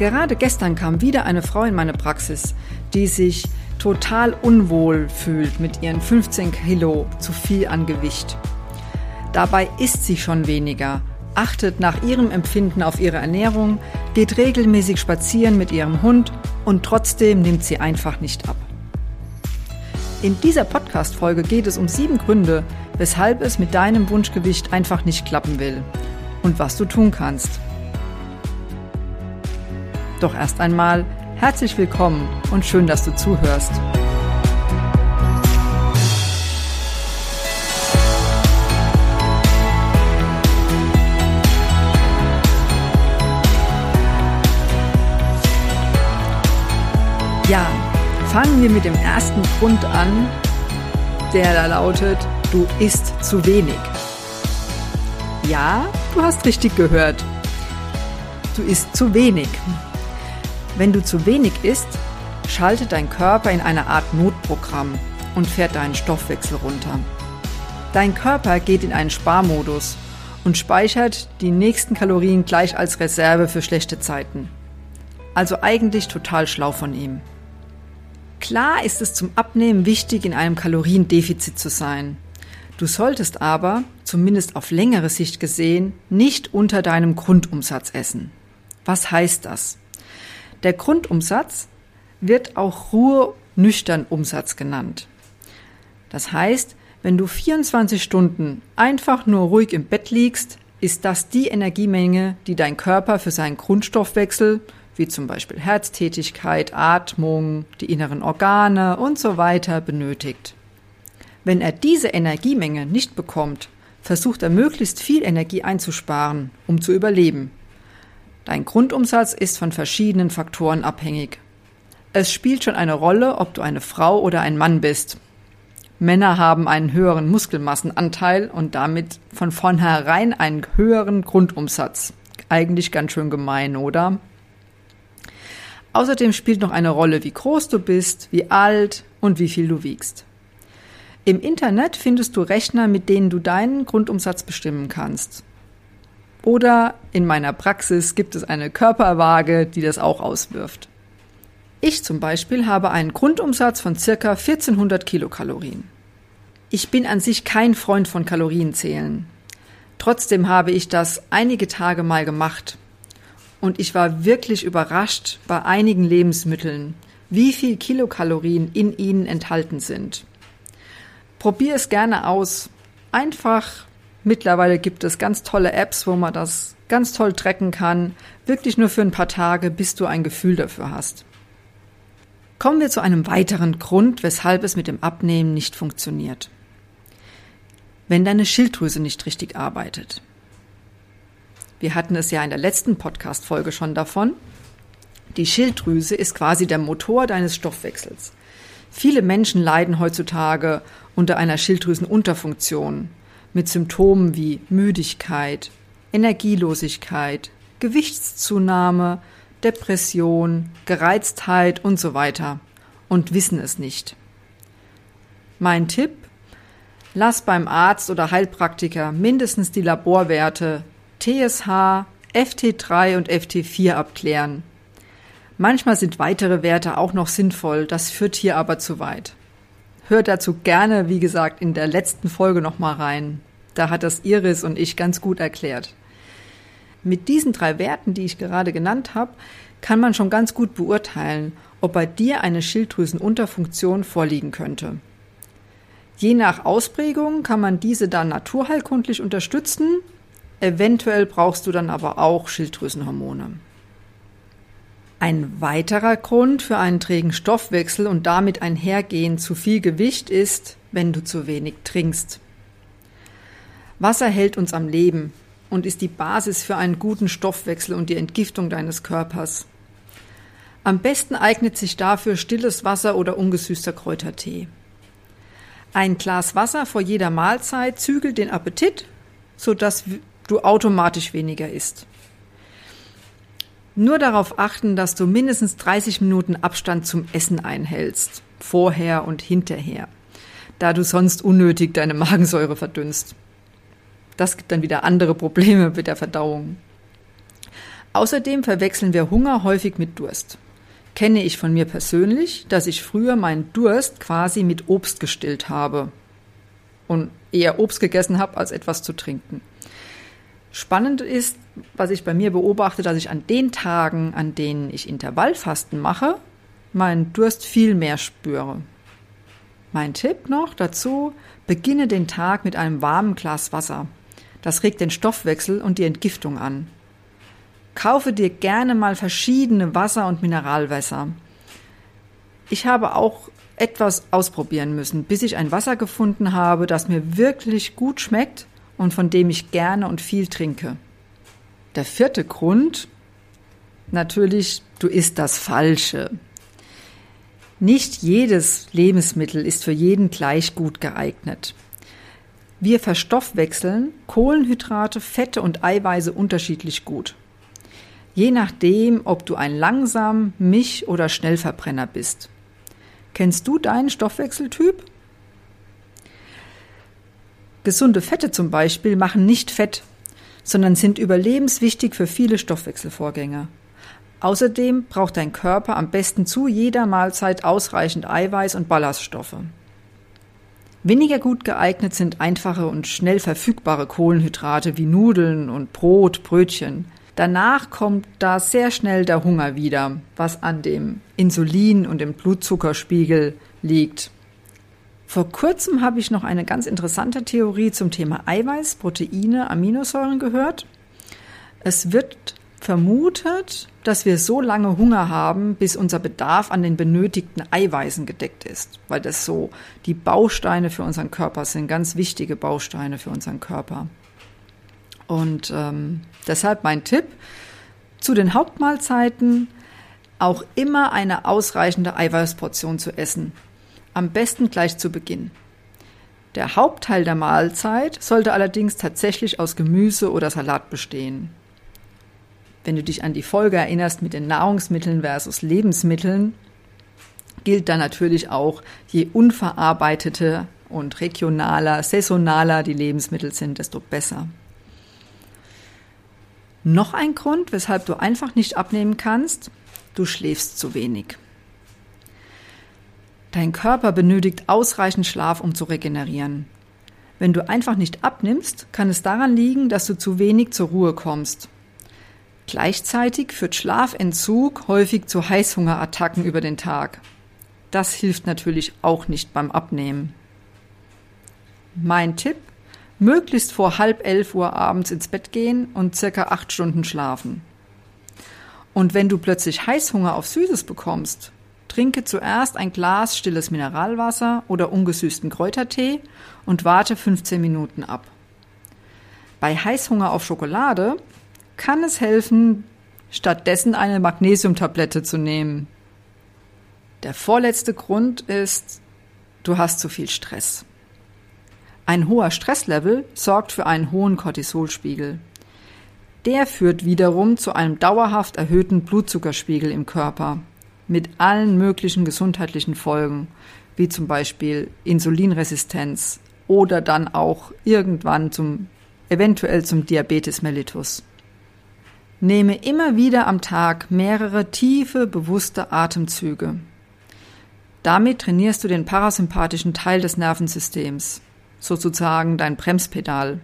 Gerade gestern kam wieder eine Frau in meine Praxis, die sich total unwohl fühlt mit ihren 15 Kilo zu viel an Gewicht. Dabei isst sie schon weniger, achtet nach ihrem Empfinden auf ihre Ernährung, geht regelmäßig spazieren mit ihrem Hund und trotzdem nimmt sie einfach nicht ab. In dieser Podcast-Folge geht es um sieben Gründe, weshalb es mit deinem Wunschgewicht einfach nicht klappen will und was du tun kannst. Doch erst einmal herzlich willkommen und schön, dass du zuhörst. Ja, fangen wir mit dem ersten Grund an, der da lautet, du isst zu wenig. Ja, du hast richtig gehört. Du isst zu wenig. Wenn du zu wenig isst, schaltet dein Körper in eine Art Notprogramm und fährt deinen Stoffwechsel runter. Dein Körper geht in einen Sparmodus und speichert die nächsten Kalorien gleich als Reserve für schlechte Zeiten. Also eigentlich total schlau von ihm. Klar ist es zum Abnehmen wichtig, in einem Kaloriendefizit zu sein. Du solltest aber, zumindest auf längere Sicht gesehen, nicht unter deinem Grundumsatz essen. Was heißt das? Der Grundumsatz wird auch Ruhe-Nüchtern-Umsatz genannt. Das heißt, wenn du 24 Stunden einfach nur ruhig im Bett liegst, ist das die Energiemenge, die dein Körper für seinen Grundstoffwechsel wie zum Beispiel Herztätigkeit, Atmung, die inneren Organe und so weiter benötigt. Wenn er diese Energiemenge nicht bekommt, versucht er möglichst viel Energie einzusparen, um zu überleben. Dein Grundumsatz ist von verschiedenen Faktoren abhängig. Es spielt schon eine Rolle, ob du eine Frau oder ein Mann bist. Männer haben einen höheren Muskelmassenanteil und damit von vornherein einen höheren Grundumsatz. Eigentlich ganz schön gemein, oder? Außerdem spielt noch eine Rolle, wie groß du bist, wie alt und wie viel du wiegst. Im Internet findest du Rechner, mit denen du deinen Grundumsatz bestimmen kannst. Oder in meiner Praxis gibt es eine Körperwaage, die das auch auswirft. Ich zum Beispiel habe einen Grundumsatz von circa 1400 Kilokalorien. Ich bin an sich kein Freund von Kalorienzählen. Trotzdem habe ich das einige Tage mal gemacht und ich war wirklich überrascht bei einigen Lebensmitteln, wie viel Kilokalorien in ihnen enthalten sind. Probier es gerne aus. Einfach. Mittlerweile gibt es ganz tolle Apps, wo man das ganz toll tracken kann. Wirklich nur für ein paar Tage, bis du ein Gefühl dafür hast. Kommen wir zu einem weiteren Grund, weshalb es mit dem Abnehmen nicht funktioniert. Wenn deine Schilddrüse nicht richtig arbeitet. Wir hatten es ja in der letzten Podcast-Folge schon davon. Die Schilddrüse ist quasi der Motor deines Stoffwechsels. Viele Menschen leiden heutzutage unter einer Schilddrüsenunterfunktion mit Symptomen wie Müdigkeit, Energielosigkeit, Gewichtszunahme, Depression, Gereiztheit und so weiter und wissen es nicht. Mein Tipp, lass beim Arzt oder Heilpraktiker mindestens die Laborwerte TSH, FT3 und FT4 abklären. Manchmal sind weitere Werte auch noch sinnvoll, das führt hier aber zu weit. Hört dazu gerne, wie gesagt, in der letzten Folge nochmal rein. Da hat das Iris und ich ganz gut erklärt. Mit diesen drei Werten, die ich gerade genannt habe, kann man schon ganz gut beurteilen, ob bei dir eine Schilddrüsenunterfunktion vorliegen könnte. Je nach Ausprägung kann man diese dann naturheilkundlich unterstützen Eventuell brauchst du dann aber auch Schilddrüsenhormone. Ein weiterer Grund für einen trägen Stoffwechsel und damit einhergehend zu viel Gewicht ist, wenn du zu wenig trinkst. Wasser hält uns am Leben und ist die Basis für einen guten Stoffwechsel und die Entgiftung deines Körpers. Am besten eignet sich dafür stilles Wasser oder ungesüßter Kräutertee. Ein Glas Wasser vor jeder Mahlzeit zügelt den Appetit, sodass du automatisch weniger isst. Nur darauf achten, dass du mindestens 30 Minuten Abstand zum Essen einhältst, vorher und hinterher, da du sonst unnötig deine Magensäure verdünnst. Das gibt dann wieder andere Probleme mit der Verdauung. Außerdem verwechseln wir Hunger häufig mit Durst. Kenne ich von mir persönlich, dass ich früher meinen Durst quasi mit Obst gestillt habe und eher Obst gegessen habe, als etwas zu trinken. Spannend ist, was ich bei mir beobachte, dass ich an den Tagen, an denen ich Intervallfasten mache, meinen Durst viel mehr spüre. Mein Tipp noch dazu, beginne den Tag mit einem warmen Glas Wasser. Das regt den Stoffwechsel und die Entgiftung an. Kaufe dir gerne mal verschiedene Wasser- und Mineralwässer. Ich habe auch etwas ausprobieren müssen, bis ich ein Wasser gefunden habe, das mir wirklich gut schmeckt und von dem ich gerne und viel trinke. Der vierte Grund, natürlich, du isst das Falsche. Nicht jedes Lebensmittel ist für jeden gleich gut geeignet. Wir verstoffwechseln Kohlenhydrate, Fette und Eiweiße unterschiedlich gut. Je nachdem, ob du ein langsam, Mich- oder Schnellverbrenner bist. Kennst du deinen Stoffwechseltyp? Gesunde Fette zum Beispiel machen nicht Fett, sondern sind überlebenswichtig für viele Stoffwechselvorgänge. Außerdem braucht dein Körper am besten zu jeder Mahlzeit ausreichend Eiweiß und Ballaststoffe. Weniger gut geeignet sind einfache und schnell verfügbare Kohlenhydrate wie Nudeln und Brot, Brötchen. Danach kommt da sehr schnell der Hunger wieder, was an dem Insulin und dem Blutzuckerspiegel liegt. Vor kurzem habe ich noch eine ganz interessante Theorie zum Thema Eiweiß, Proteine, Aminosäuren gehört. Es wird vermutet, dass wir so lange Hunger haben, bis unser Bedarf an den benötigten Eiweißen gedeckt ist, weil das so die Bausteine für unseren Körper sind, ganz wichtige Bausteine für unseren Körper. Und ähm, deshalb mein Tipp zu den Hauptmahlzeiten auch immer eine ausreichende Eiweißportion zu essen. Am besten gleich zu Beginn. Der Hauptteil der Mahlzeit sollte allerdings tatsächlich aus Gemüse oder Salat bestehen. Wenn du dich an die Folge erinnerst mit den Nahrungsmitteln versus Lebensmitteln, gilt da natürlich auch, je unverarbeitete und regionaler, saisonaler die Lebensmittel sind, desto besser. Noch ein Grund, weshalb du einfach nicht abnehmen kannst, du schläfst zu wenig. Dein Körper benötigt ausreichend Schlaf, um zu regenerieren. Wenn du einfach nicht abnimmst, kann es daran liegen, dass du zu wenig zur Ruhe kommst. Gleichzeitig führt Schlafentzug häufig zu Heißhungerattacken über den Tag. Das hilft natürlich auch nicht beim Abnehmen. Mein Tipp, möglichst vor halb elf Uhr abends ins Bett gehen und circa acht Stunden schlafen. Und wenn du plötzlich Heißhunger auf Süßes bekommst, Trinke zuerst ein Glas stilles Mineralwasser oder ungesüßten Kräutertee und warte 15 Minuten ab. Bei Heißhunger auf Schokolade kann es helfen, stattdessen eine Magnesiumtablette zu nehmen. Der vorletzte Grund ist, du hast zu viel Stress. Ein hoher Stresslevel sorgt für einen hohen Cortisolspiegel. Der führt wiederum zu einem dauerhaft erhöhten Blutzuckerspiegel im Körper mit allen möglichen gesundheitlichen Folgen, wie zum Beispiel Insulinresistenz oder dann auch irgendwann zum eventuell zum Diabetes mellitus. Nehme immer wieder am Tag mehrere tiefe, bewusste Atemzüge. Damit trainierst du den parasympathischen Teil des Nervensystems, sozusagen dein Bremspedal.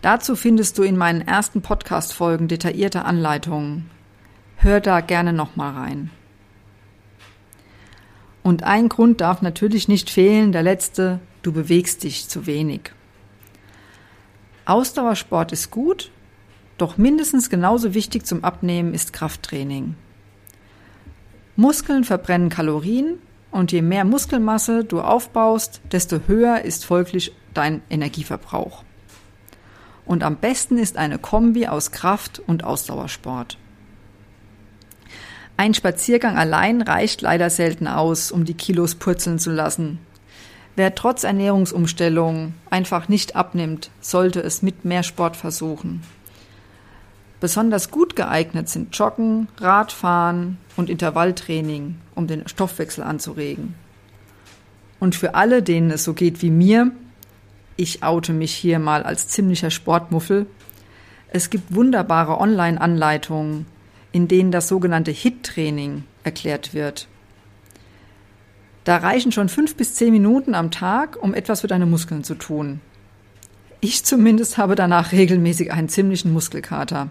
Dazu findest du in meinen ersten Podcast-Folgen detaillierte Anleitungen, Hör da gerne nochmal rein. Und ein Grund darf natürlich nicht fehlen, der letzte, du bewegst dich zu wenig. Ausdauersport ist gut, doch mindestens genauso wichtig zum Abnehmen ist Krafttraining. Muskeln verbrennen Kalorien und je mehr Muskelmasse du aufbaust, desto höher ist folglich dein Energieverbrauch. Und am besten ist eine Kombi aus Kraft und Ausdauersport. Ein Spaziergang allein reicht leider selten aus, um die Kilos purzeln zu lassen. Wer trotz Ernährungsumstellung einfach nicht abnimmt, sollte es mit mehr Sport versuchen. Besonders gut geeignet sind Joggen, Radfahren und Intervalltraining, um den Stoffwechsel anzuregen. Und für alle, denen es so geht wie mir, ich oute mich hier mal als ziemlicher Sportmuffel, Es gibt wunderbare Online-Anleitungen, in denen das sogenannte HIT-Training erklärt wird. Da reichen schon fünf bis zehn Minuten am Tag, um etwas für deine Muskeln zu tun. Ich zumindest habe danach regelmäßig einen ziemlichen Muskelkater.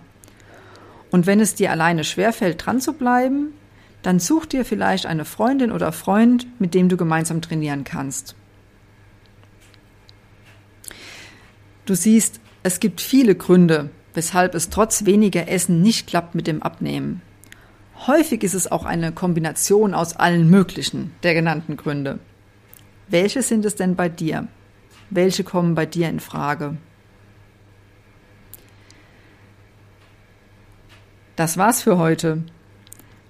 Und wenn es dir alleine schwerfällt, dran zu bleiben, dann such dir vielleicht eine Freundin oder Freund, mit dem du gemeinsam trainieren kannst. Du siehst, es gibt viele Gründe, weshalb es trotz weniger Essen nicht klappt mit dem Abnehmen. Häufig ist es auch eine Kombination aus allen möglichen der genannten Gründe. Welche sind es denn bei dir? Welche kommen bei dir in Frage? Das war's für heute.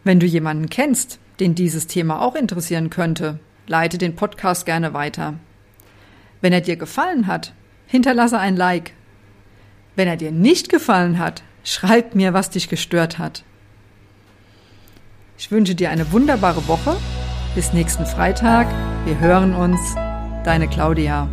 Wenn du jemanden kennst, den dieses Thema auch interessieren könnte, leite den Podcast gerne weiter. Wenn er dir gefallen hat, hinterlasse ein Like. Wenn er dir nicht gefallen hat, schreib mir, was dich gestört hat. Ich wünsche dir eine wunderbare Woche. Bis nächsten Freitag. Wir hören uns. Deine Claudia.